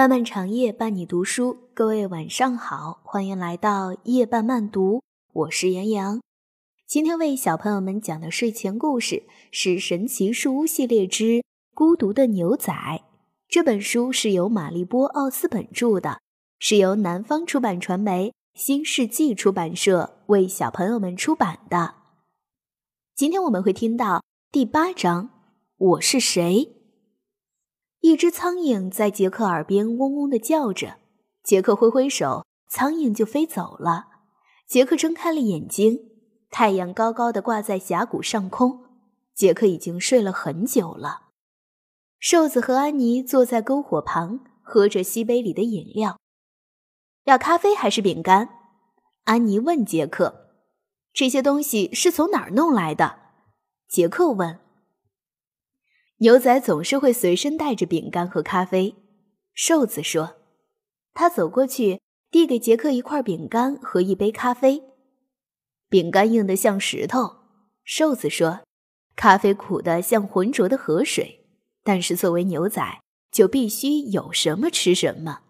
漫漫长夜伴你读书，各位晚上好，欢迎来到夜半慢读，我是杨洋。今天为小朋友们讲的睡前故事是《神奇树屋系列之孤独的牛仔》。这本书是由玛丽波·奥斯本著的，是由南方出版传媒新世纪出版社为小朋友们出版的。今天我们会听到第八章：我是谁。一只苍蝇在杰克耳边嗡嗡地叫着，杰克挥挥手，苍蝇就飞走了。杰克睁开了眼睛，太阳高高的挂在峡谷上空。杰克已经睡了很久了。瘦子和安妮坐在篝火旁，喝着西杯里的饮料。要咖啡还是饼干？安妮问杰克。这些东西是从哪儿弄来的？杰克问。牛仔总是会随身带着饼干和咖啡，瘦子说。他走过去，递给杰克一块饼干和一杯咖啡。饼干硬得像石头，瘦子说。咖啡苦得像浑浊的河水，但是作为牛仔，就必须有什么吃什么。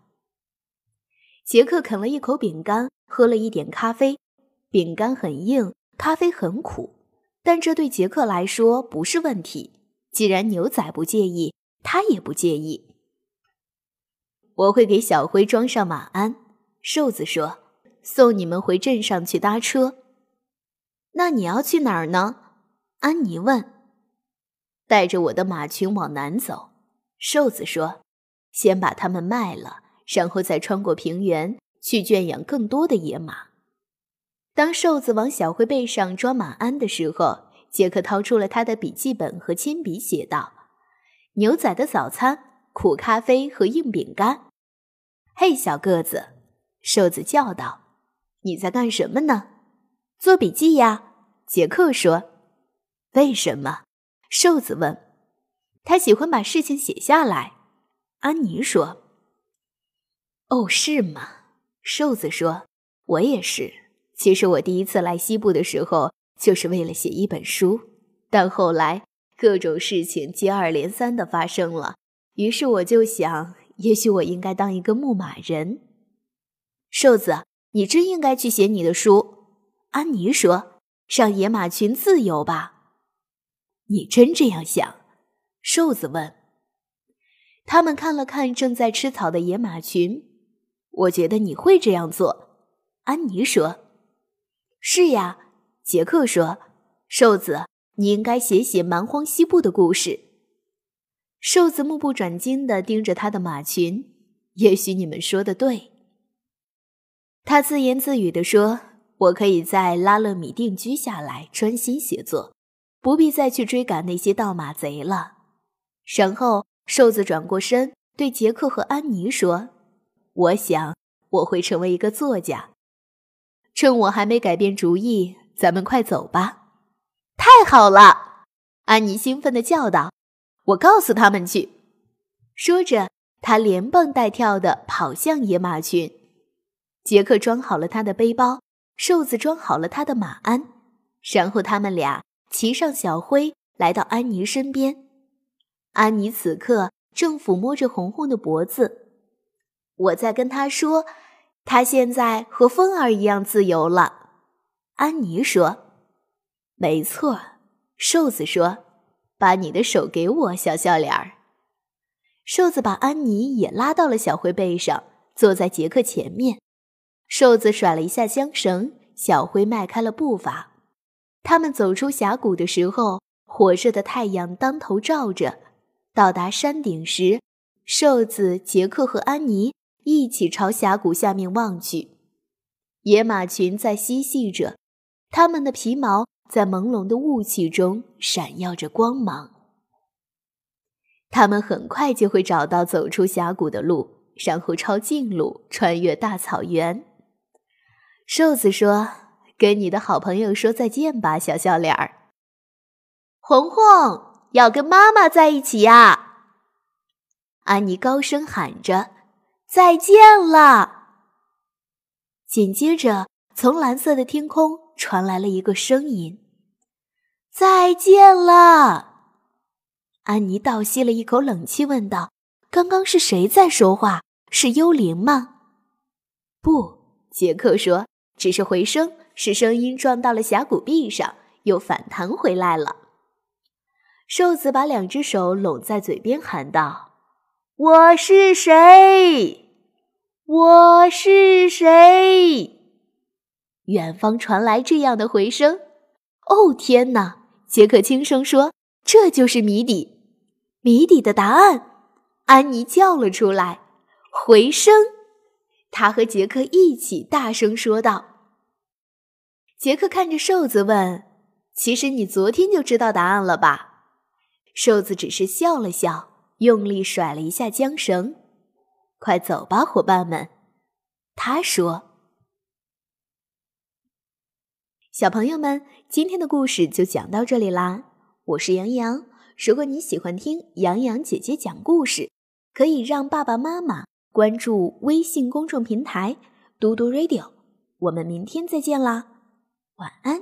杰克啃了一口饼干，喝了一点咖啡。饼干很硬，咖啡很苦，但这对杰克来说不是问题。既然牛仔不介意，他也不介意。我会给小灰装上马鞍，瘦子说：“送你们回镇上去搭车。”那你要去哪儿呢？安妮问。带着我的马群往南走，瘦子说：“先把它们卖了，然后再穿过平原去圈养更多的野马。”当瘦子往小灰背上装马鞍的时候。杰克掏出了他的笔记本和铅笔，写道：“牛仔的早餐，苦咖啡和硬饼干。”嘿，小个子，瘦子叫道：“你在干什么呢？”“做笔记呀。”杰克说。“为什么？”瘦子问。“他喜欢把事情写下来。”安妮说。“哦，是吗？”瘦子说。“我也是。其实我第一次来西部的时候。”就是为了写一本书，但后来各种事情接二连三的发生了，于是我就想，也许我应该当一个牧马人。瘦子，你真应该去写你的书。安妮说：“让野马群自由吧。”你真这样想？瘦子问。他们看了看正在吃草的野马群，我觉得你会这样做。安妮说：“是呀。”杰克说：“瘦子，你应该写写蛮荒西部的故事。”瘦子目不转睛地盯着他的马群。也许你们说的对，他自言自语地说：“我可以在拉勒米定居下来，专心写作，不必再去追赶那些盗马贼了。”然后，瘦子转过身对杰克和安妮说：“我想我会成为一个作家，趁我还没改变主意。”咱们快走吧！太好了，安妮兴奋地叫道：“我告诉他们去。”说着，他连蹦带跳地跑向野马群。杰克装好了他的背包，瘦子装好了他的马鞍，然后他们俩骑上小灰，来到安妮身边。安妮此刻正抚摸着红红的脖子。我在跟他说，他现在和风儿一样自由了。安妮说：“没错。”瘦子说：“把你的手给我，小笑脸儿。”瘦子把安妮也拉到了小灰背上，坐在杰克前面。瘦子甩了一下缰绳，小灰迈开了步伐。他们走出峡谷的时候，火热的太阳当头照着。到达山顶时，瘦子、杰克和安妮一起朝峡谷下面望去，野马群在嬉戏着。它们的皮毛在朦胧的雾气中闪耀着光芒。他们很快就会找到走出峡谷的路，然后抄近路穿越大草原。瘦子说：“跟你的好朋友说再见吧，小笑脸儿。”红红要跟妈妈在一起呀！安妮高声喊着：“再见了！”紧接着，从蓝色的天空。传来了一个声音：“再见了。”安妮倒吸了一口冷气，问道：“刚刚是谁在说话？是幽灵吗？不，杰克说，只是回声，是声音撞到了峡谷壁上，又反弹回来了。瘦子把两只手拢在嘴边，喊道：“我是谁？我是谁？”远方传来这样的回声。哦，天哪！杰克轻声说：“这就是谜底，谜底的答案。”安妮叫了出来：“回声！”他和杰克一起大声说道。杰克看着瘦子问：“其实你昨天就知道答案了吧？”瘦子只是笑了笑，用力甩了一下缰绳。“快走吧，伙伴们。”他说。小朋友们，今天的故事就讲到这里啦。我是杨洋。如果你喜欢听杨洋姐姐讲故事，可以让爸爸妈妈关注微信公众平台“嘟嘟 radio”。我们明天再见啦，晚安。